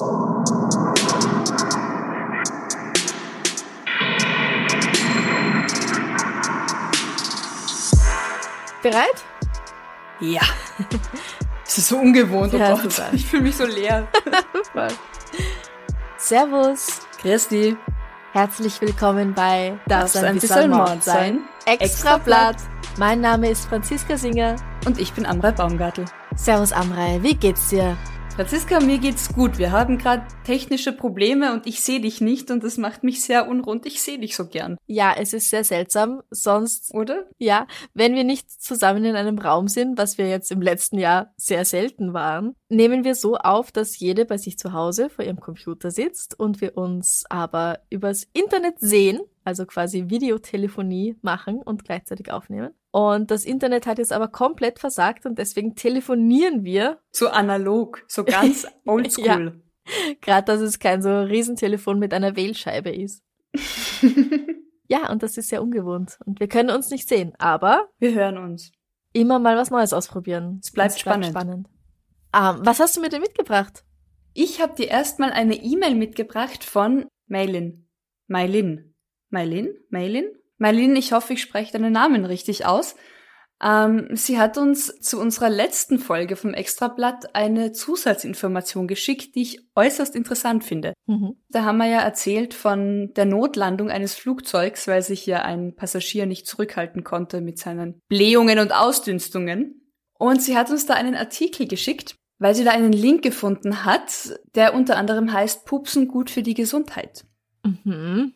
Bereit? Ja. Das ist so ungewohnt. Oh Ja, total. Ich fühle mich so leer. Servus. Christi. Herzlich willkommen bei Darf's ein bisschen Mord sein? Extra Blatt. Mein Name ist Franziska Singer. Und ich bin Amrei Baumgartel. Servus Amrei, wie geht's dir? Franziska, mir geht's gut. Wir haben gerade technische Probleme und ich sehe dich nicht und das macht mich sehr unrund. Ich sehe dich so gern, Ja, es ist sehr seltsam. Sonst, oder? ja, wenn wir nicht zusammen in einem Raum sind, was wir jetzt im letzten Jahr sehr selten waren, nehmen wir so auf, dass jede bei sich zu Hause vor ihrem Computer sitzt und wir uns aber übers Internet sehen, also quasi Videotelefonie machen und gleichzeitig aufnehmen. Und das Internet hat jetzt aber komplett versagt und deswegen telefonieren wir, So analog, so ganz oldschool. gerade dass es kein so Riesentelefon mit einer Wählscheibe ist. Ja, und das ist sehr ungewohnt. Und wir können uns nicht sehen, aber Wir hören uns. immer mal was Neues ausprobieren. Es bleibt spannend. spannend. Ähm, was hast du mir denn mitgebracht? Ich habe dir erstmal eine E-Mail mitgebracht von Mailin. Mailin. Mailin? Mailin? Mailin, ich hoffe, ich spreche deinen Namen richtig aus. Ähm, sie hat uns zu unserer letzten Folge vom Extrablatt eine Zusatzinformation geschickt, die ich äußerst interessant finde. Mhm. Da haben wir ja erzählt von der Notlandung eines Flugzeugs, weil sich ja ein Passagier nicht zurückhalten konnte mit seinen Blähungen und Ausdünstungen. Und sie hat uns da einen Artikel geschickt, weil sie da einen Link gefunden hat, der unter anderem heißt Pupsen gut für die Gesundheit. Mhm.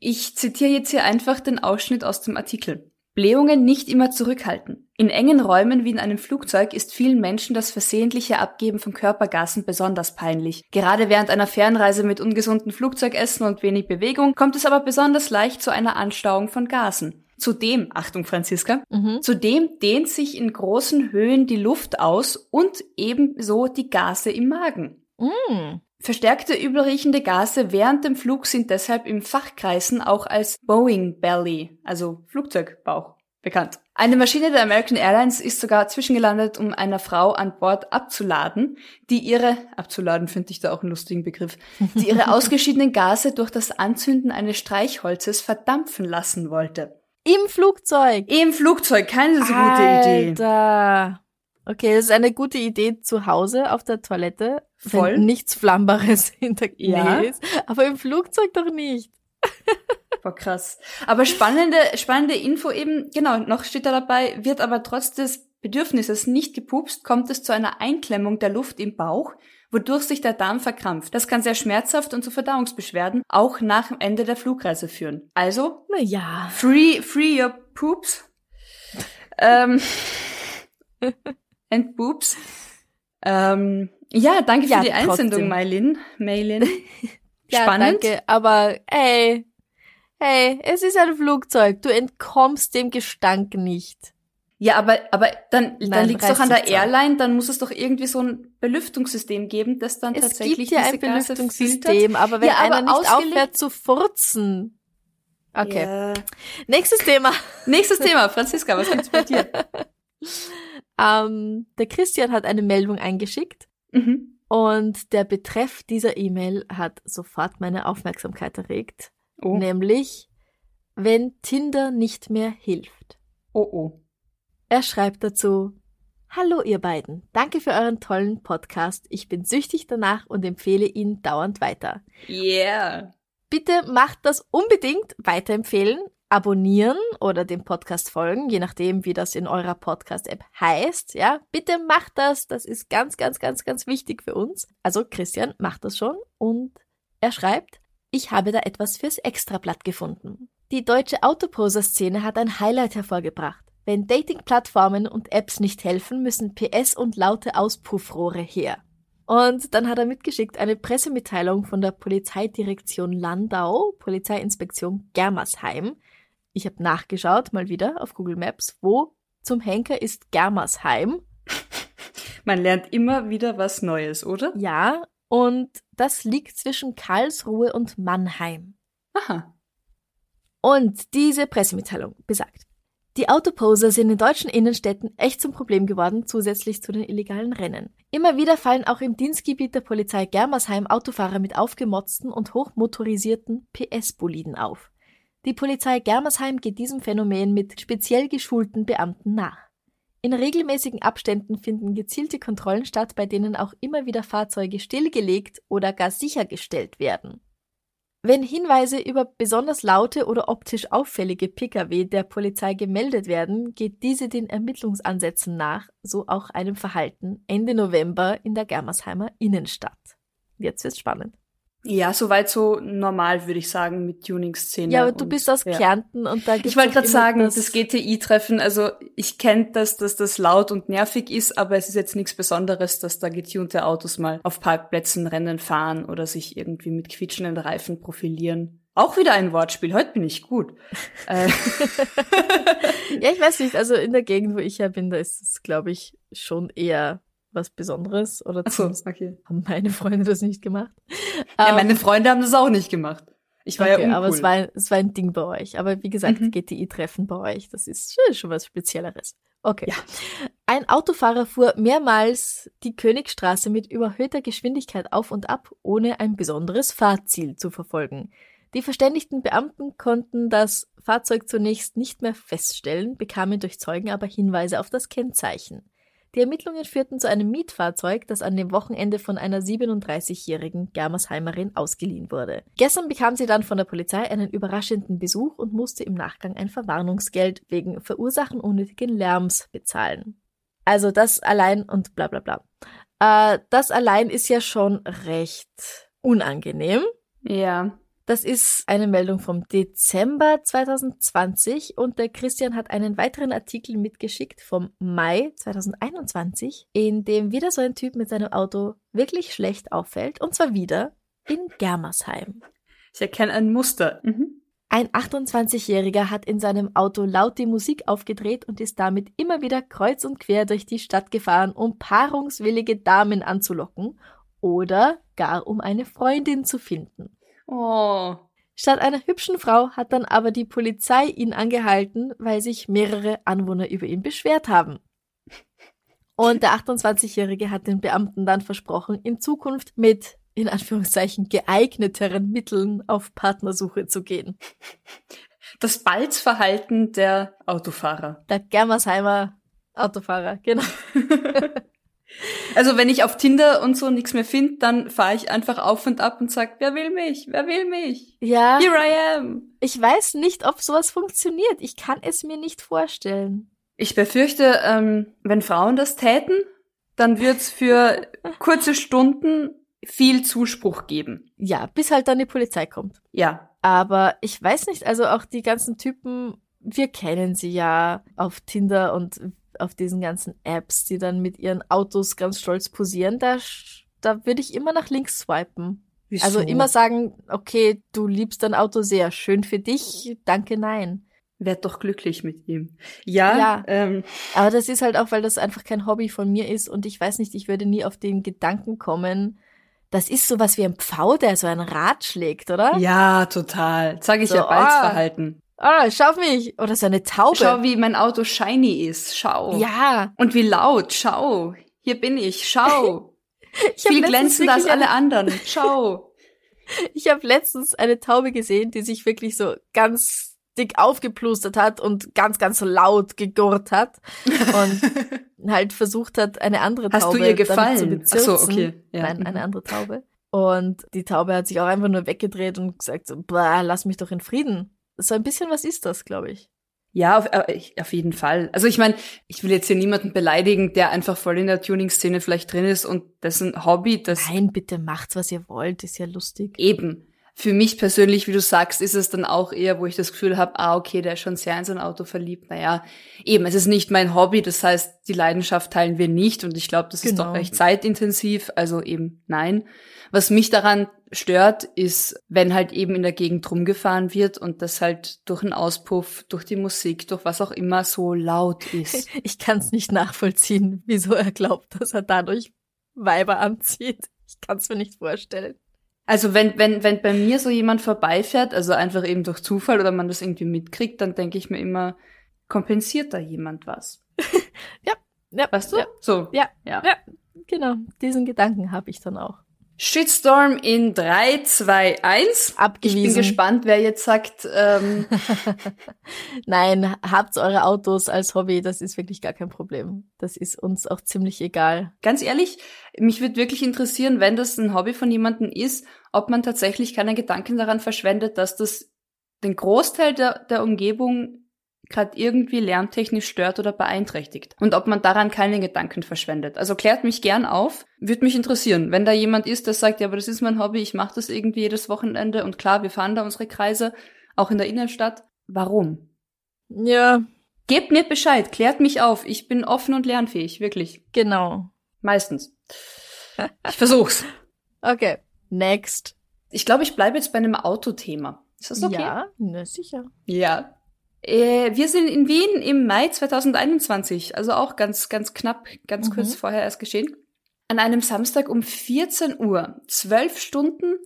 Ich zitiere jetzt hier einfach den Ausschnitt aus dem Artikel. Blähungen nicht immer zurückhalten. In engen Räumen wie in einem Flugzeug ist vielen Menschen das versehentliche Abgeben von Körpergasen besonders peinlich. Gerade während einer Fernreise mit ungesunden Flugzeugessen und wenig Bewegung kommt es aber besonders leicht zu einer Anstauung von Gasen. Zudem, Achtung Franziska, Mhm. zudem dehnt sich in großen Höhen die Luft aus und ebenso die Gase im Magen. Mhm. Verstärkte übelriechende Gase während dem Flug sind deshalb im Fachkreisen auch als Boeing Belly, also Flugzeugbauch, bekannt. Eine Maschine der American Airlines ist sogar zwischengelandet, um einer Frau an Bord abzuladen, die ihre, abzuladen finde ich da auch einen lustigen Begriff, die ihre ausgeschiedenen Gase durch das Anzünden eines Streichholzes verdampfen lassen wollte. Im Flugzeug. Im Flugzeug, keine so gute Idee. Alter. Okay, das ist eine gute Idee zu Hause auf der Toilette, Voll. wenn nichts Flammbares in der Ja. Ist. Aber im Flugzeug doch nicht. Boah, krass. Aber spannende, spannende Info eben, genau, noch steht da dabei, wird aber trotz des Bedürfnisses nicht gepupst, kommt es zu einer Einklemmung der Luft im Bauch, wodurch sich der Darm verkrampft. Das kann sehr schmerzhaft und zu Verdauungsbeschwerden auch nach dem Ende der Flugreise führen. Also, Na ja. free, free your poops. Ähm, and poops. Ähm, ja, danke für Ja, die Einsendung, trotzdem. Maylin. Maylin. Ja, Spannend. danke, aber ey, hey, es ist ein Flugzeug. Du entkommst dem Gestank nicht. Ja, aber, aber dann, dann Nein, liegt's doch an der. Airline, dann muss es doch irgendwie so ein Belüftungssystem geben, das dann Es tatsächlich gibt ja ein Gase Belüftungssystem, filtert. aber wenn Ja, aber einer nicht aufhört zu furzen. Okay, Ja. nächstes Thema. Nächstes Thema, Franziska, was gibt's bei dir? Ähm, der Christian hat eine Meldung eingeschickt Mhm. und der Betreff dieser E-Mail hat sofort meine Aufmerksamkeit erregt. Oh, Nämlich, wenn Tinder nicht mehr hilft. oh, oh. Er schreibt dazu, Hallo ihr beiden, danke für euren tollen Podcast. Ich bin süchtig danach und empfehle ihn dauernd weiter. Yeah. Bitte macht das unbedingt weiterempfehlen, abonnieren oder dem Podcast folgen, je nachdem, wie das in eurer Podcast-App heißt. Ja, bitte macht das. Das ist ganz, ganz, ganz, ganz wichtig für uns. Also Christian macht das schon und er schreibt, ich habe da etwas fürs Extrablatt gefunden. Die deutsche Autoposer-Szene hat ein Highlight hervorgebracht. Wenn Dating-Plattformen und Apps nicht helfen, müssen PS und laute Auspuffrohre her. Und dann hat er mitgeschickt eine Pressemitteilung von der Polizeidirektion Landau, Polizeiinspektion Germersheim. Ich habe nachgeschaut, mal wieder auf Google Maps, wo zum Henker ist Germersheim. Man lernt immer wieder was Neues, oder? Ja, und das liegt zwischen Karlsruhe und Mannheim. Aha. Und diese Pressemitteilung besagt, die Autoposer sind in deutschen Innenstädten echt zum Problem geworden, zusätzlich zu den illegalen Rennen. Immer wieder fallen auch im Dienstgebiet der Polizei Germersheim Autofahrer mit aufgemotzten und hochmotorisierten PS-Boliden auf. Die Polizei Germersheim geht diesem Phänomen mit speziell geschulten Beamten nach. In regelmäßigen Abständen finden gezielte Kontrollen statt, bei denen auch immer wieder Fahrzeuge stillgelegt oder gar sichergestellt werden. Wenn Hinweise über besonders laute oder optisch auffällige Pkw der Polizei gemeldet werden, geht diese den Ermittlungsansätzen nach, so auch einem Verhalten Ende November in der Germersheimer Innenstadt. Jetzt wird's spannend. Ja, soweit so normal, würde ich sagen, mit Tuning-Szene. Ja, aber du bist aus ja. Kärnten und da gibt's Ich wollte gerade sagen, das, das GTI-Treffen, also ich kenne das, dass das laut und nervig ist, aber es ist jetzt nichts Besonderes, dass da getunte Autos mal auf Parkplätzen Rennen fahren oder sich irgendwie mit quietschenden Reifen profilieren. Auch wieder ein Wortspiel, heute bin ich gut. äh, Ja, ich weiß nicht, also in der Gegend, wo ich ja bin, da ist es, glaube ich, schon eher was Besonderes oder zumindest okay. haben meine Freunde das nicht gemacht. Ja, Ähm, meine Freunde haben das auch nicht gemacht. Ich war okay, ja uncool. aber es war, es war ein Ding bei euch. Aber wie gesagt, Mhm. GTI-Treffen bei euch, das ist schon- schon was Spezielleres. Okay. Ja. Ein Autofahrer fuhr mehrmals die Königstraße mit überhöhter Geschwindigkeit auf und ab, ohne ein besonderes Fahrziel zu verfolgen. Die verständigten Beamten konnten das Fahrzeug zunächst nicht mehr feststellen, bekamen durch Zeugen aber Hinweise auf das Kennzeichen. Die Ermittlungen führten zu einem Mietfahrzeug, das an dem Wochenende von einer 37-jährigen Germersheimerin ausgeliehen wurde. Gestern bekam sie dann von der Polizei einen überraschenden Besuch und musste im Nachgang ein Verwarnungsgeld wegen Verursachen unnötigen Lärms bezahlen. Also das allein und bla bla bla. Äh, das allein ist ja schon recht unangenehm. Ja. Das ist eine Meldung vom Dezember 2020 und der Christian hat einen weiteren Artikel mitgeschickt vom Mai 2021, in dem wieder so ein Typ mit seinem Auto wirklich schlecht auffällt und zwar wieder in Germersheim. Ich erkenne ein Muster. Mhm. Ein 28-Jähriger hat in seinem Auto laut die Musik aufgedreht und ist damit immer wieder kreuz und quer durch die Stadt gefahren, um paarungswillige Damen anzulocken oder gar um eine Freundin zu finden. Oh. Statt einer hübschen Frau hat dann aber die Polizei ihn angehalten, weil sich mehrere Anwohner über ihn beschwert haben. Und der 28-Jährige hat den Beamten dann versprochen, in Zukunft mit, in Anführungszeichen, geeigneteren Mitteln auf Partnersuche zu gehen. Das Balzverhalten der Autofahrer. Der Germersheimer Autofahrer, genau. Also wenn ich auf Tinder und so nichts mehr finde, dann fahre ich einfach auf und ab und sag, wer will mich? Wer will mich? Ja, Here I am. ich weiß nicht, ob sowas funktioniert. Ich kann es mir nicht vorstellen. Ich befürchte, ähm, wenn Frauen das täten, dann wird's für kurze Stunden viel Zuspruch geben. Ja, bis halt dann die Polizei kommt. Ja. Aber ich weiß nicht, also auch die ganzen Typen, wir kennen sie ja auf Tinder und auf diesen ganzen Apps, die dann mit ihren Autos ganz stolz posieren. Da, da würde ich immer nach links swipen. Wieso? Also immer sagen, okay, du liebst dein Auto sehr, schön für dich, danke, nein. Werd doch glücklich mit ihm. Ja, Ja. Ähm, Aber das ist halt auch, weil das einfach kein Hobby von mir ist und ich weiß nicht, ich würde nie auf den Gedanken kommen, das ist sowas wie ein Pfau, der so ein Rad schlägt, oder? ja, total. Sag ich So, ja, ah. Balzverhalten. Ah, schau auf mich. Oder so eine Taube. Schau, wie mein Auto shiny ist. Schau. ja. Und wie laut. Schau. Hier bin ich. Schau. Ich Viel glänzender als alle anderen. Schau. Ich habe letztens eine Taube gesehen, die sich wirklich so ganz dick aufgeplustert hat und ganz, ganz laut gegurrt hat und halt versucht hat, eine andere Taube Hast du ihr zu gefallen? Ach so, okay. Ja. Nein, eine Mhm. andere Taube. Und die Taube hat sich auch einfach nur weggedreht und gesagt so, lass mich doch in Frieden. So ein bisschen was ist das, glaube ich. Ja, auf, äh, auf jeden Fall. Also ich meine, ich will jetzt hier niemanden beleidigen, der einfach voll in der Tuning-Szene vielleicht drin ist und dessen Hobby das Nein, bitte macht's, was ihr wollt, ist ja lustig. eben. Für mich persönlich, wie du sagst, ist es dann auch eher, wo ich das Gefühl habe, ah, okay, der ist schon sehr in sein Auto verliebt. Naja, eben, es ist nicht mein Hobby, das heißt, die Leidenschaft teilen wir nicht und ich glaube, das genau. ist doch genau. recht zeitintensiv, also eben nein. Was mich daran stört, ist, wenn halt eben in der Gegend rumgefahren wird und das halt durch einen Auspuff, durch die Musik, durch was auch immer so laut ist. Ich kann es nicht nachvollziehen, wieso er glaubt, dass er dadurch Weiber anzieht. Ich kann es mir nicht vorstellen. Also wenn, wenn, wenn bei mir so jemand vorbeifährt, also einfach eben durch Zufall oder man das irgendwie mitkriegt, dann denke ich mir immer, kompensiert da jemand was? ja, ja. Weißt du? Ja. So. Ja, ja, ja. Genau. Diesen Gedanken habe ich dann auch. Shitstorm in 3, 2, 1. Abgewiesen. Ich bin gespannt, wer jetzt sagt. Ähm Nein, habt eure Autos als Hobby, das ist wirklich gar kein Problem. Das ist uns auch ziemlich egal. Ganz ehrlich, mich würde wirklich interessieren, wenn das ein Hobby von jemandem ist, ob man tatsächlich keine Gedanken daran verschwendet, dass das den Großteil der, der Umgebung gerade irgendwie lärmtechnisch stört oder beeinträchtigt. Und ob man daran keine Gedanken verschwendet. Also klärt mich gern auf. Würde mich interessieren, wenn da jemand ist, der sagt, ja, aber das ist mein Hobby, ich mache das irgendwie jedes Wochenende und klar, wir fahren da unsere Kreise, auch in der Innenstadt. Warum? Ja. Gebt mir Bescheid, klärt mich auf. Ich bin offen und lernfähig, wirklich. Genau. Meistens. Ich versuch's. Okay, next. Ich glaube, ich bleibe jetzt bei einem Autothema. Ist das okay? Ja, na sicher. Ja, äh, wir sind in Wien im Mai 2021, also auch ganz, ganz knapp, ganz mhm. kurz vorher erst geschehen. An einem Samstag um 14 Uhr, zwölf Stunden,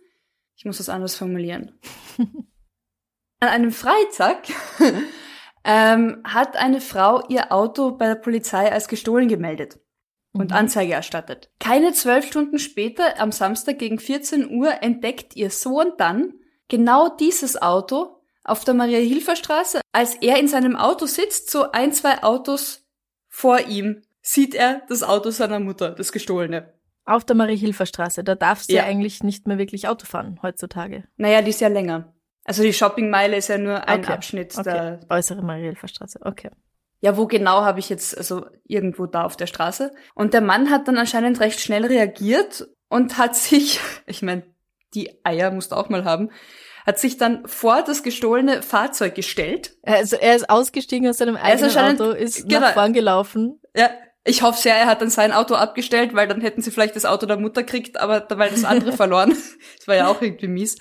ich muss das anders formulieren. An einem Freitag ähm, hat eine Frau ihr Auto bei der Polizei als gestohlen gemeldet und mhm. Anzeige erstattet. Keine zwölf Stunden später, am Samstag gegen 14 Uhr, entdeckt ihr Sohn dann genau dieses Auto auf der Maria-Hilfer-Straße, als er in seinem Auto sitzt, so ein, zwei Autos vor ihm, sieht er das Auto seiner Mutter, das gestohlene. Auf der Marie-Hilfer-Straße, da darfst du ja. ja eigentlich nicht mehr wirklich Auto fahren heutzutage. Naja, die ist ja länger. Also die Shoppingmeile ist ja nur ein okay. Abschnitt okay. der äußere Marie-Hilfer-Straße. Okay. Ja, wo genau habe ich jetzt, also irgendwo da auf der Straße. Und der Mann hat dann anscheinend recht schnell reagiert und hat sich, ich meine, die Eier musst du auch mal haben, hat sich dann vor das gestohlene Fahrzeug gestellt. Also er ist ausgestiegen aus seinem eigenen Auto, ist genau, nach vorn gelaufen. Ja, ich hoffe sehr, er hat dann sein Auto abgestellt, weil dann hätten sie vielleicht das Auto der Mutter kriegt, aber weil das andere verloren. Das war ja auch irgendwie mies.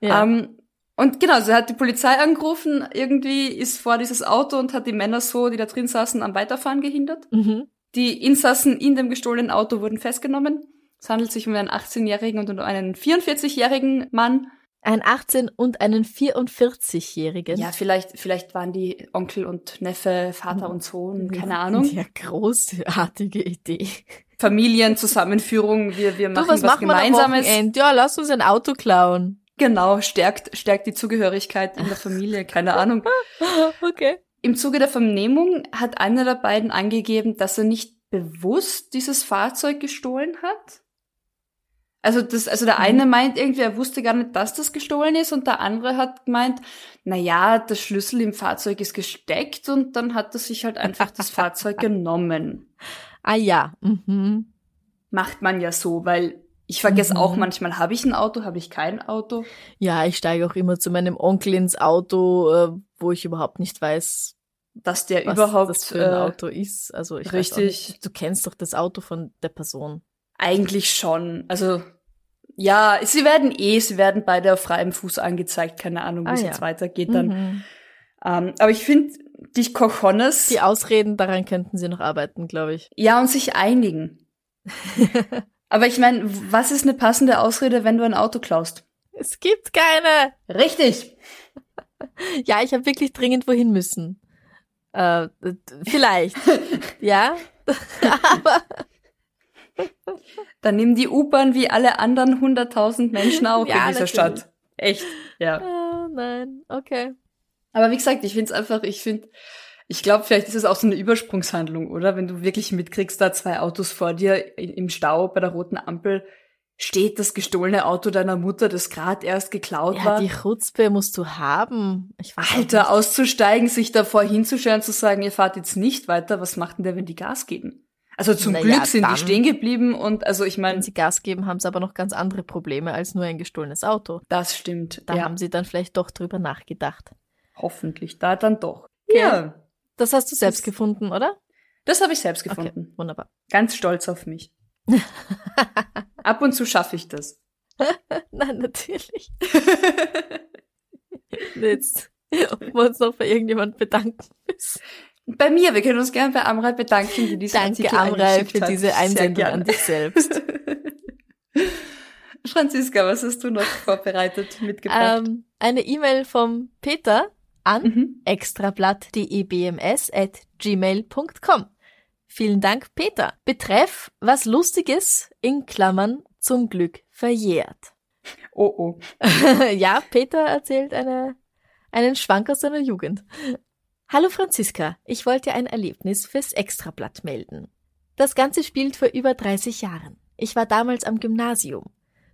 Ja. Um, ähm, und genau, sie hat die Polizei angerufen, irgendwie ist vor dieses Auto und hat die Männer so, die da drin saßen, am Weiterfahren gehindert. Mhm. Die Insassen in dem gestohlenen Auto wurden festgenommen. Es handelt sich um einen 18-jährigen und um einen 44-jährigen Mann. Ein 18- und einen 44-Jährigen. Ja, vielleicht, vielleicht waren die Onkel und Neffe, Vater und Sohn, keine Ahnung. Ja, großartige Idee. Familienzusammenführung, wir, wir machen du, was, was Gemeinsames. Ja, lass uns ein Auto klauen. Genau, stärkt, stärkt die Zugehörigkeit in der Familie, keine Ahnung. okay. Im Zuge der Vernehmung hat einer der beiden angegeben, dass er nicht bewusst dieses Fahrzeug gestohlen hat. Also das, also der eine mhm. meint irgendwie, er wusste gar nicht, dass das gestohlen ist und der andere hat gemeint, na ja, der Schlüssel im Fahrzeug ist gesteckt und dann hat er sich halt einfach das Fahrzeug genommen. Ah ja, mhm. Macht man ja so, weil ich vergesse mhm. auch manchmal, habe ich ein Auto, habe ich kein Auto? Ja, ich steige auch immer zu meinem Onkel ins Auto, äh, wo ich überhaupt nicht weiß, dass der was überhaupt das für ein äh, Auto ist. Also ich richtig. Nicht, du kennst doch das Auto von der Person. Eigentlich schon. Also ja, sie werden eh, sie werden beide auf freiem Fuß angezeigt. Keine Ahnung, wie ah, es ja. jetzt weitergeht dann. Mhm. Ähm, aber ich finde, dich Cojones. Die Ausreden, daran könnten sie noch arbeiten, glaube ich. Ja, und sich einigen. aber ich meine, was ist eine passende Ausrede, wenn du ein Auto klaust? Es gibt keine. Richtig. ja, ich habe wirklich dringend wohin müssen. Äh, vielleicht. ja. aber dann nimm die U-Bahn wie alle anderen 100.000 Menschen auch ja, in dieser natürlich. Stadt. Echt, ja. Oh nein, okay. Aber wie gesagt, ich finde es einfach, ich finde, ich glaube, vielleicht ist es auch so eine Übersprungshandlung, oder? Wenn du wirklich mitkriegst, da zwei Autos vor dir im Stau bei der roten Ampel steht das gestohlene Auto deiner Mutter, das gerade erst geklaut ja, war. Die Chutzpe musst du haben. Alter, auszusteigen, sich davor hinzustellen, zu sagen, ihr fahrt jetzt nicht weiter, was macht denn der, wenn die Gas geben? Also zum Naja, Glück sind die stehen geblieben und also ich meine, Wenn sie Gas geben, haben sie aber noch ganz andere Probleme als nur ein gestohlenes Auto. das stimmt. Da ja, haben sie dann vielleicht doch drüber nachgedacht. hoffentlich da dann doch. Okay. Ja, Das hast du selbst Das- gefunden, oder? das habe ich selbst Okay, gefunden. wunderbar. Ganz stolz auf mich. Ab und zu schaffe ich das. Nein, natürlich. Jetzt ob wir uns noch bei irgendjemand bedanken müssen. Bei mir, wir können uns gerne bei Amrei bedanken, die diesen Danke, Artikel Amrei, für hat. diese Einsendung an dich selbst. Franziska, was hast du noch vorbereitet, mitgebracht? ähm, eine E-Mail vom Peter an Mhm. extrablatt.debms at gmail.com. Vielen Dank, Peter. Betreff, was Lustiges, in Klammern, zum Glück verjährt. Oh, oh. ja, Peter erzählt eine, einen Schwank aus seiner Jugend. Hallo Franziska, ich wollte ein Erlebnis fürs Extrablatt melden. Das Ganze spielt vor über 30 Jahren. Ich war damals am Gymnasium.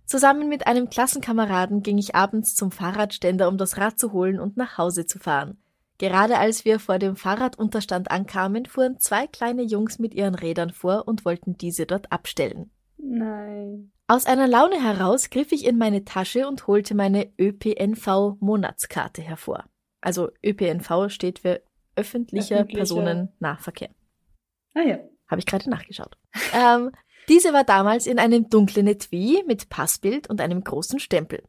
Zusammen mit einem Klassenkameraden ging ich abends zum Fahrradständer, um das Rad zu holen und nach Hause zu fahren. Gerade als wir vor dem Fahrradunterstand ankamen, fuhren zwei kleine Jungs mit ihren Rädern vor und wollten diese dort abstellen. Nein. Aus einer Laune heraus griff ich in meine Tasche und holte meine ÖPNV-Monatskarte hervor. Also ÖPNV steht für öffentlicher Öffentlicher- Personennahverkehr. Ah ja. Habe ich gerade nachgeschaut. ähm, diese war damals in einem dunklen Etui mit Passbild und einem großen Stempel.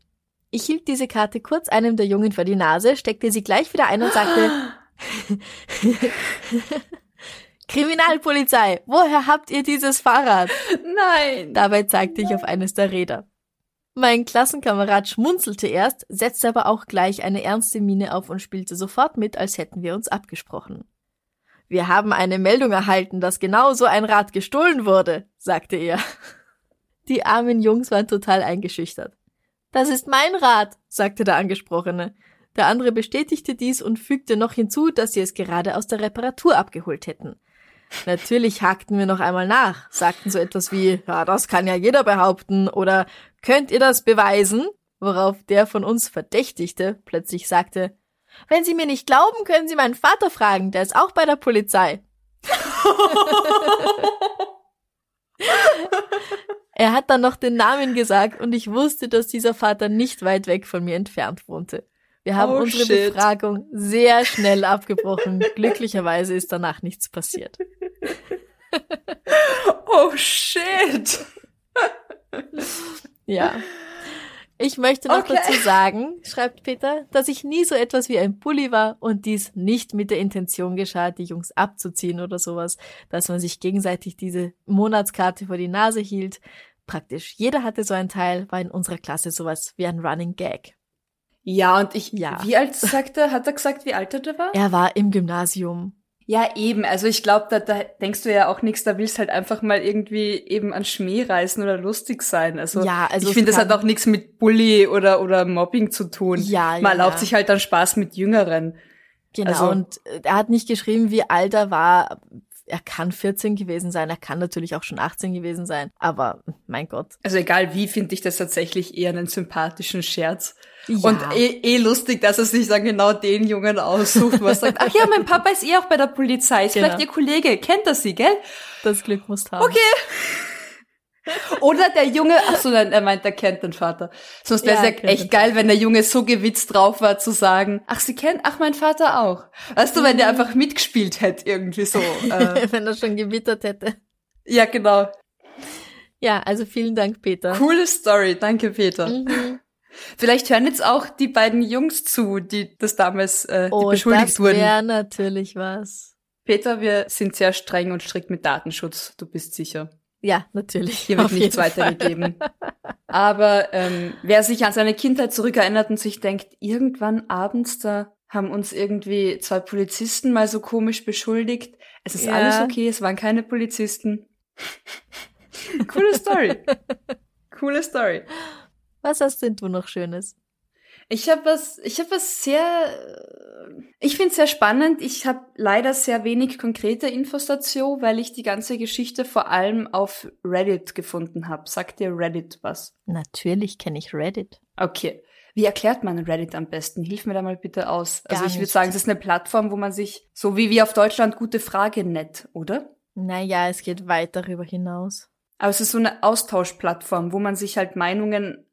Ich hielt diese Karte kurz einem der Jungen vor die Nase, steckte sie gleich wieder ein und sagte, Kriminalpolizei, woher habt ihr dieses Fahrrad? Nein. Dabei zeigte ich auf eines der Räder. Mein Klassenkamerad schmunzelte erst, setzte aber auch gleich eine ernste Miene auf und spielte sofort mit, als hätten wir uns abgesprochen. Wir haben eine Meldung erhalten, dass genau so ein Rad gestohlen wurde, sagte er. Die armen Jungs waren total eingeschüchtert. Das ist mein Rad, sagte der Angesprochene. Der andere bestätigte dies und fügte noch hinzu, dass sie es gerade aus der Reparatur abgeholt hätten. Natürlich hakten wir noch einmal nach, sagten so etwas wie, ja, das kann ja jeder behaupten, oder könnt ihr das beweisen? Worauf der von uns Verdächtigte plötzlich sagte, wenn Sie mir nicht glauben, können Sie meinen Vater fragen, der ist auch bei der Polizei. Er hat dann noch den Namen gesagt und ich wusste, dass dieser Vater nicht weit weg von mir entfernt wohnte. Wir haben Oh, unsere shit. Befragung sehr schnell abgebrochen. Glücklicherweise ist danach nichts passiert. Oh shit. Ja. Ich möchte noch Okay. dazu sagen, schreibt Peter, dass ich nie so etwas wie ein Bully war und dies nicht mit der Intention geschah, die Jungs abzuziehen oder sowas, dass man sich gegenseitig diese Monatskarte vor die Nase hielt. Praktisch jeder hatte so ein Teil, war in unserer Klasse sowas wie ein Running Gag. Ja, und ich, Ja. wie alt sagt er, hat er gesagt, wie alt er war? Er war im Gymnasium. Ja, eben. Also ich glaube, da, da denkst du ja auch nichts, da willst halt einfach mal irgendwie eben an Schmäh reißen oder lustig sein. Also, Ja, also ich finde, das hat auch nichts mit Bully oder, oder Mobbing zu tun. Ja, ja, Man erlaubt ja. sich halt dann Spaß mit Jüngeren. Genau, Also- und äh, er hat nicht geschrieben, wie alt er war. Er kann 14 gewesen sein, er kann natürlich auch schon 18 gewesen sein, aber mein Gott. Also egal wie, finde ich das tatsächlich eher einen sympathischen Scherz. Ja. Und eh, eh lustig, dass er sich dann genau den Jungen aussucht, was sagt, ach ja, mein Papa ist eh auch bei der Polizei, ist Genau. vielleicht ihr Kollege, kennt er sie, gell? Das Glück musst haben. Okay. Oder der Junge, ach so, nein, er meint, er kennt den Vater. Sonst wäre es Ja, ja, echt geil, wenn der Junge so gewitzt drauf war, zu sagen, ach, sie kennt, ach, mein Vater auch. Weißt du, wenn der Mhm. einfach mitgespielt hätte, irgendwie so. Äh, Wenn er schon gewittert hätte. ja, genau. Ja, also vielen Dank, Peter. Coole Story, danke, Peter. Mhm. Vielleicht hören jetzt auch die beiden Jungs zu, die das damals äh, die Oh, beschuldigt das wurden. wäre natürlich was. Peter, wir sind sehr streng und strikt mit Datenschutz, du bist sicher. Ja, natürlich. Hier wird nichts weitergegeben. Aber ähm, wer sich an seine Kindheit zurückerinnert und sich denkt, irgendwann abends da haben uns irgendwie zwei Polizisten mal so komisch beschuldigt. Es ist Ja. alles okay, es waren keine Polizisten. Coole Story. Coole Story. Was hast denn du noch Schönes? Ich habe was, ich habe was sehr, ich finde sehr spannend. Ich habe leider sehr wenig konkrete Infos dazu, weil ich die ganze Geschichte vor allem auf Reddit gefunden habe. Sagt dir Reddit was? Natürlich kenne ich Reddit. Okay. Wie erklärt man Reddit am besten? Hilf mir da mal bitte aus. Also Gar ich würde sagen, es ist eine Plattform, wo man sich, so wie wir auf Deutschland, gute Frage nett, oder? Naja, es geht weit darüber hinaus. Aber es ist so eine Austauschplattform, wo man sich halt Meinungen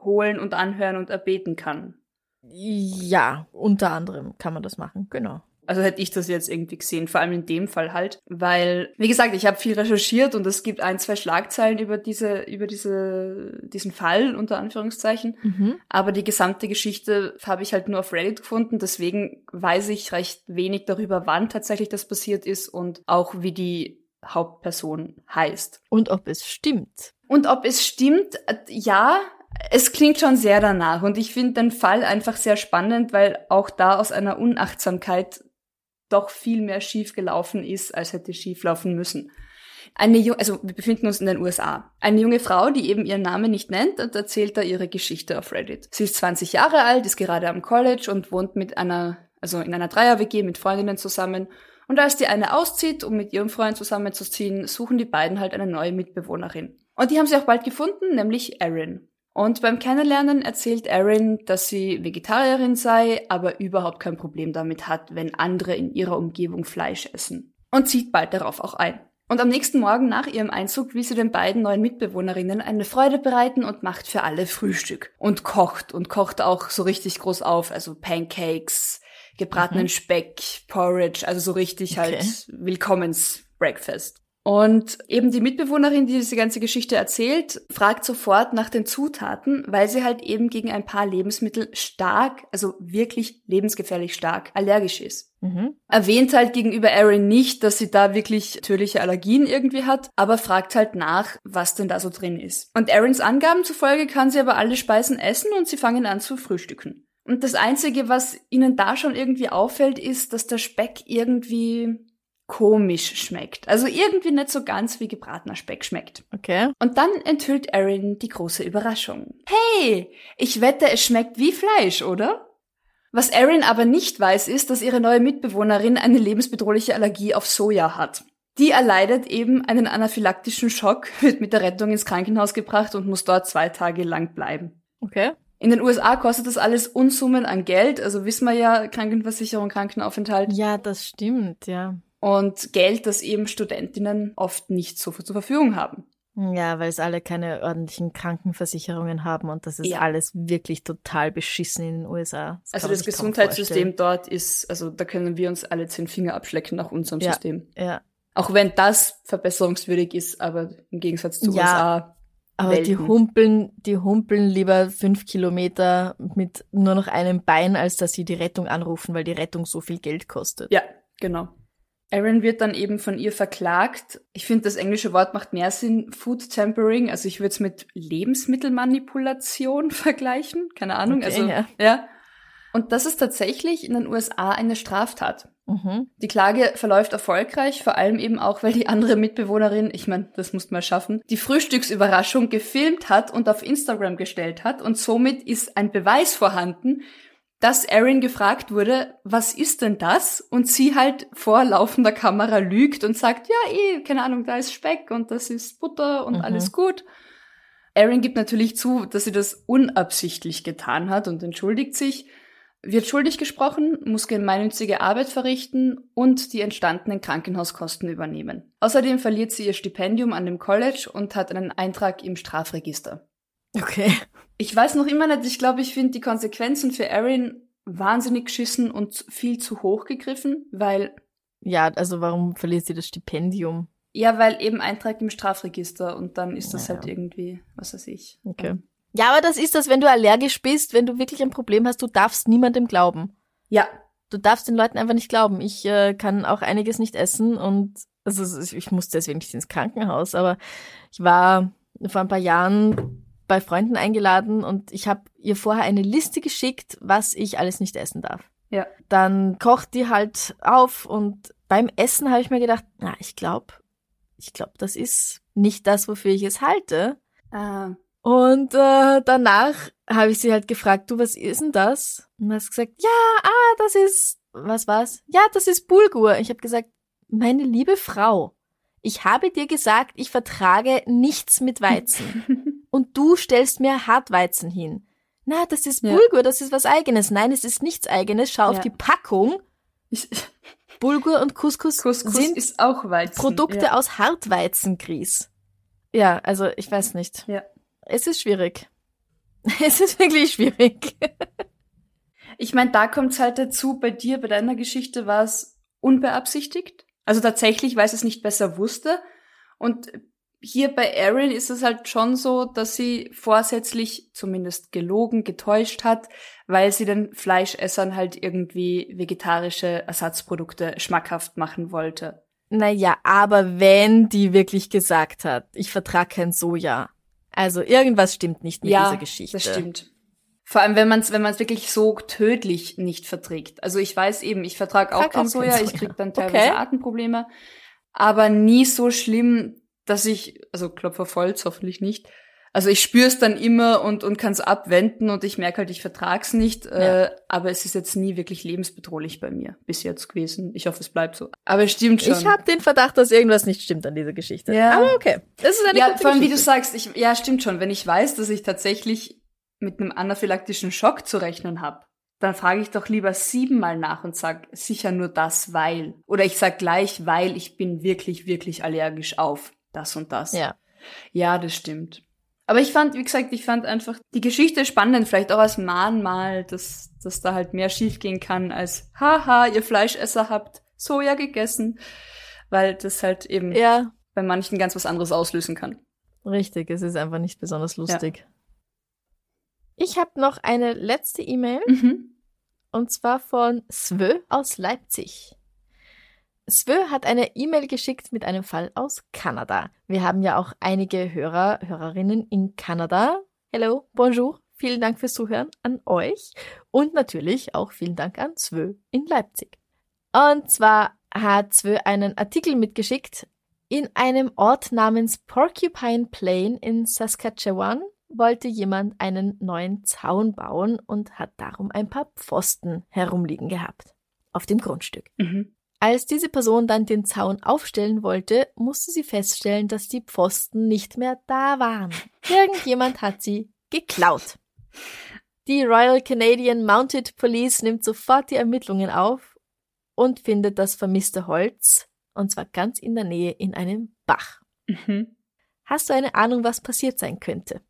holen und anhören und erbeten kann. Ja, unter anderem kann man das machen, genau. Also hätte ich das jetzt irgendwie gesehen, vor allem in dem Fall halt, weil wie gesagt, ich habe viel recherchiert und es gibt ein, zwei Schlagzeilen über diese über diese diesen Fall unter Anführungszeichen, Mhm. aber die gesamte Geschichte habe ich halt nur auf Reddit gefunden, deswegen weiß ich recht wenig darüber, wann tatsächlich das passiert ist und auch wie die Hauptperson heißt. Und ob es stimmt. Und ob es stimmt, äh, ja, es klingt schon sehr danach. Und ich finde den Fall einfach sehr spannend, weil auch da aus einer Unachtsamkeit doch viel mehr schief gelaufen ist, als hätte schief laufen müssen. Eine Ju also wir befinden uns in den USA. Eine junge Frau, die eben ihren Namen nicht nennt und erzählt da ihre Geschichte auf Reddit. Sie ist 20 Jahre alt, ist gerade am College und wohnt mit einer, also in einer Dreier-WG mit Freundinnen zusammen. Und als die eine auszieht, um mit ihrem Freund zusammenzuziehen, suchen die beiden halt eine neue Mitbewohnerin. Und die haben sie auch bald gefunden, nämlich Erin. Und beim Kennenlernen erzählt Erin, dass sie Vegetarierin sei, aber überhaupt kein Problem damit hat, wenn andere in ihrer Umgebung Fleisch essen. Und zieht bald darauf auch ein. Und am nächsten Morgen nach ihrem Einzug will sie den beiden neuen Mitbewohnerinnen eine Freude bereiten und macht für alle Frühstück. Und kocht und kocht auch so richtig groß auf, also Pancakes, gebratenen Mhm. Speck, Porridge, also so richtig halt Okay. Willkommensbreakfast. Und eben die Mitbewohnerin, die diese ganze Geschichte erzählt, fragt sofort nach den Zutaten, weil sie halt eben gegen ein paar Lebensmittel stark, also wirklich lebensgefährlich stark allergisch ist. Mhm. Erwähnt halt gegenüber Erin nicht, dass sie da wirklich tödliche Allergien irgendwie hat, aber fragt halt nach, was denn da so drin ist. Und Erins Angaben zufolge kann sie aber alle Speisen essen und sie fangen an zu frühstücken. Und das Einzige, was ihnen da schon irgendwie auffällt, ist, dass der Speck irgendwie komisch schmeckt. Also irgendwie nicht so ganz wie gebratener Speck schmeckt. Okay. Und dann enthüllt Erin die große Überraschung. Hey, ich wette, es schmeckt wie Fleisch, oder? Was Erin aber nicht weiß, ist, dass ihre neue Mitbewohnerin eine lebensbedrohliche Allergie auf Soja hat. Die erleidet eben einen anaphylaktischen Schock, wird mit der Rettung ins Krankenhaus gebracht und muss dort zwei Tage lang bleiben. Okay. In den USA kostet das alles Unsummen an Geld, also wissen wir ja, Krankenversicherung, Krankenaufenthalt Ja, das stimmt, ja. Und Geld, das eben Studentinnen oft nicht so zur Verfügung haben. Ja, weil es alle keine ordentlichen Krankenversicherungen haben und das ist Ja. alles wirklich total beschissen in den USA. Also das sich kaum Gesundheitssystem dort ist, also da können wir uns alle zehn Finger abschlecken nach unserem Ja. System. Ja, Auch wenn das verbesserungswürdig ist, aber im Gegensatz zu Ja. USA. aber die Welten. humpeln, die humpeln lieber fünf Kilometer mit nur noch einem Bein, als dass sie die Rettung anrufen, weil die Rettung so viel Geld kostet. Ja, genau. Erin wird dann eben von ihr verklagt. Ich finde, das englische Wort macht mehr Sinn. Food Tampering. Also ich würde es mit Lebensmittelmanipulation vergleichen. Keine Ahnung. Okay, also, ja. ja. Und das ist tatsächlich in den USA eine Straftat. Mhm. Die Klage verläuft erfolgreich, vor allem eben auch, weil die andere Mitbewohnerin, ich meine, das muss man schaffen, die Frühstücksüberraschung gefilmt hat und auf Instagram gestellt hat und somit ist ein Beweis vorhanden, dass Erin gefragt wurde, was ist denn das? Und sie halt vor laufender Kamera lügt und sagt, ja, eh, keine Ahnung, da ist Speck und das ist Butter und Mhm. alles gut. Erin gibt natürlich zu, dass sie das unabsichtlich getan hat und entschuldigt sich wird schuldig gesprochen, muss gemeinnützige Arbeit verrichten und die entstandenen Krankenhauskosten übernehmen. Außerdem verliert sie ihr Stipendium an dem College und hat einen Eintrag im Strafregister. Okay. Ich weiß noch immer nicht, ich glaube, ich finde die Konsequenzen für Erin wahnsinnig geschissen und viel zu hoch gegriffen, weil, Ja, also warum verliert sie das Stipendium? ja, weil eben Eintrag im Strafregister und dann ist das Ja. halt irgendwie, was weiß ich. Okay. Ja, aber das ist das, wenn du allergisch bist, wenn du wirklich ein Problem hast, du darfst niemandem glauben. Ja, Du darfst den Leuten einfach nicht glauben. Ich äh, kann auch einiges nicht essen und also ich musste deswegen nicht ins Krankenhaus, aber ich war vor ein paar Jahren bei Freunden eingeladen und ich habe ihr vorher eine Liste geschickt, was ich alles nicht essen darf. Ja. Dann kocht die halt auf und beim Essen habe ich mir gedacht, na, ich glaube, ich glaube, das ist nicht das, wofür ich es halte. äh, Und äh, danach habe ich sie halt gefragt, du, was ist denn das? Und du hast gesagt, ja, ah, das ist, was war's? Ja, das ist Bulgur. Ich habe gesagt, meine liebe Frau, ich habe dir gesagt, ich vertrage nichts mit Weizen. Und du stellst mir Hartweizen hin. Na, das ist Ja. Bulgur, das ist was eigenes. Nein, es ist nichts eigenes. Schau auf Ja. die Packung. ich, Bulgur und Couscous, Couscous sind ist auch Weizen. Produkte ja. aus Hartweizengrieß. Ja, also ich weiß nicht. Ja. Es ist schwierig. Es ist wirklich schwierig. Ich meine, da kommt's halt dazu, bei dir, bei deiner Geschichte war es unbeabsichtigt. Also tatsächlich, weil es nicht besser wusste. Und hier bei Erin ist es halt schon so, dass sie vorsätzlich zumindest gelogen, getäuscht hat, weil sie den Fleischessern halt irgendwie vegetarische Ersatzprodukte schmackhaft machen wollte. Naja, aber wenn die wirklich gesagt hat, ich vertrag kein Soja. Also irgendwas stimmt nicht mit dieser Geschichte. das stimmt. Vor allem, wenn man es wenn man's wirklich so tödlich nicht verträgt. Also ich weiß eben, ich vertrage auch Vertrag kein auch kein Soja, ich Soja. krieg dann teilweise Okay. Atemprobleme, aber nie so schlimm, dass ich, also Klopf auf Holz hoffentlich nicht, also ich spüre es dann immer und, und kann es abwenden und ich merke halt, ich vertrag's nicht, äh, aber es ist jetzt nie wirklich lebensbedrohlich bei mir bis jetzt gewesen. Ich hoffe, es bleibt so. Aber es stimmt schon. Ich habe den Verdacht, dass irgendwas nicht stimmt an dieser Geschichte. Ja. Aber okay. Das ist eine ja, vor allem, wie du sagst, ich, ja, stimmt schon. Wenn ich weiß, dass ich tatsächlich mit einem anaphylaktischen Schock zu rechnen habe, dann frage ich doch lieber siebenmal nach und sag sicher nur das, weil. Oder ich sag gleich, weil ich bin wirklich, wirklich allergisch auf das und das. Ja. Ja, das stimmt. Aber ich fand, wie gesagt, ich fand einfach die Geschichte spannend, vielleicht auch als Mahnmal, dass, dass da halt mehr schiefgehen kann als, haha, ihr Fleischesser habt Soja gegessen. Weil das halt eben Ja, bei manchen ganz was anderes auslösen kann. richtig. Es ist einfach nicht besonders lustig. Ich habe noch eine letzte E-Mail Mhm. und zwar von Svö aus Leipzig. Svö hat eine E-Mail geschickt mit einem Fall aus Kanada. Wir haben ja auch einige Hörer, Hörerinnen in Kanada. Hello, bonjour. Vielen Dank fürs Zuhören an euch und natürlich auch vielen Dank an Svö in Leipzig. Und zwar hat Svö einen Artikel mitgeschickt. In einem Ort namens Porcupine Plain in Saskatchewan wollte jemand einen neuen Zaun bauen und hat darum ein paar Pfosten herumliegen gehabt. Auf dem Grundstück. Mhm. Als diese Person dann den Zaun aufstellen wollte, musste sie feststellen, dass die Pfosten nicht mehr da waren. Irgendjemand hat sie geklaut. Die Royal Canadian Mounted Police nimmt sofort die Ermittlungen auf und findet das vermisste Holz, und zwar ganz in der Nähe in einem Bach. Mhm. Hast du eine Ahnung, was passiert sein könnte?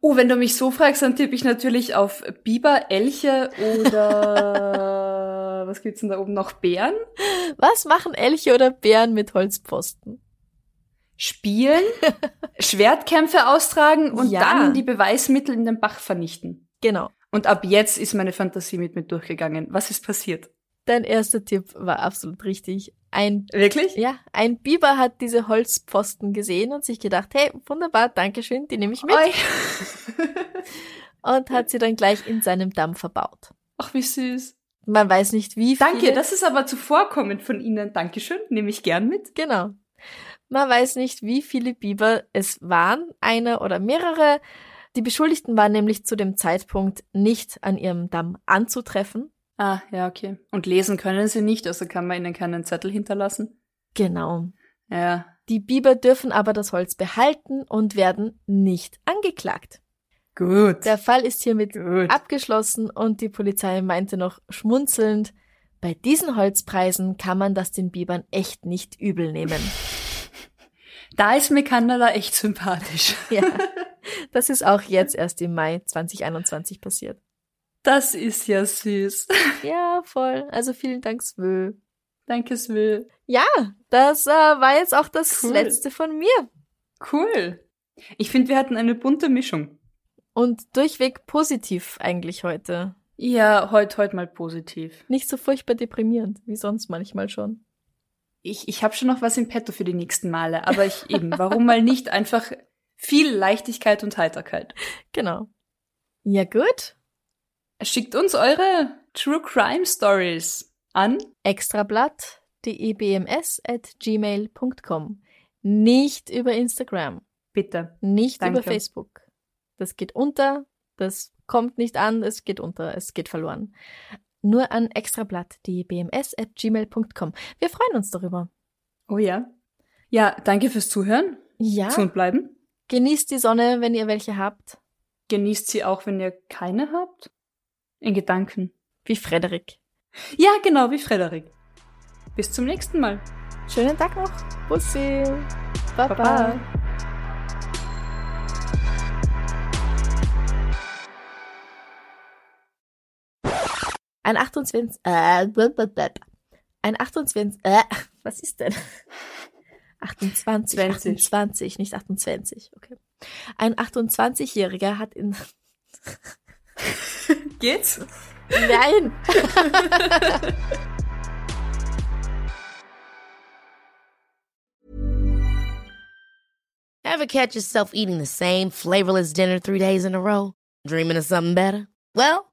Oh, wenn du mich so fragst, dann tippe ich natürlich auf Biber, Elche oder was gibt's denn da oben noch? Bären? Was machen Elche oder Bären mit Holzpfosten? Spielen, Schwertkämpfe austragen und Ja. dann die Beweismittel in den Bach vernichten. Genau. Und ab jetzt ist meine Fantasie mit mir durchgegangen. Was ist passiert? Dein erster Tipp war absolut richtig. Ein Wirklich? Ja, ein Biber hat diese Holzpfosten gesehen und sich gedacht, hey, wunderbar, danke schön, die nehme ich mit. Und hat sie dann gleich in seinem Damm verbaut. Ach, wie süß. Man weiß nicht, wie viele. Danke, das ist aber zuvorkommend von Ihnen. Dankeschön, nehme ich gern mit. Genau. Man weiß nicht, wie viele Biber es waren, einer oder mehrere. Die Beschuldigten waren nämlich zu dem Zeitpunkt nicht an ihrem Damm anzutreffen. Ah, ja, okay. Und lesen können Sie nicht, also kann man Ihnen keinen Zettel hinterlassen. Genau. Ja. Die Biber dürfen aber das Holz behalten und werden nicht angeklagt. Gut. Der Fall ist hiermit Gut. abgeschlossen und die Polizei meinte noch schmunzelnd, bei diesen Holzpreisen kann man das den Bibern echt nicht übel nehmen. Da ist mir Kanada echt sympathisch. ja, das ist auch jetzt erst im Mai 2021 passiert. Das ist ja süß. Ja, voll. Also vielen Dank, Svö. Danke, Svil. Ja, das äh, war jetzt auch das Cool. letzte von mir. Cool. Ich finde, wir hatten eine bunte Mischung. Und durchweg positiv eigentlich heute. Ja, heute heute mal positiv. Nicht so furchtbar deprimierend, wie sonst manchmal schon. Ich, ich habe schon noch was im Petto für die nächsten Male, aber ich eben, warum mal nicht einfach viel Leichtigkeit und Heiterkeit. Genau. Ja, gut. Schickt uns eure True Crime Stories an. Extrablatt, die ebms at gmail.com. Nicht über Instagram, Bitte. nicht Danke. über Facebook. Das geht unter, das kommt nicht an, es geht unter, es geht verloren. Nur an Extrablatt, die bms at gmail.com. Wir freuen uns darüber. Oh ja. Ja, danke fürs Zuhören. Ja, Gesund bleiben. genießt die Sonne, wenn ihr welche habt. Genießt sie auch, wenn ihr keine habt. In Gedanken. Wie Frederik. Ja, genau, wie Frederik. Bis zum nächsten Mal. Schönen Tag noch. Bussi. Baba. Baba. Ein 28, äh, blablabla. ein 28, äh, was ist denn? 28, 20. 28, nicht 28, okay. Ein 28-Jähriger hat in, Geht's? nein, Ever catch yourself eating the same flavorless dinner three days in a row? Dreaming of something better? Well,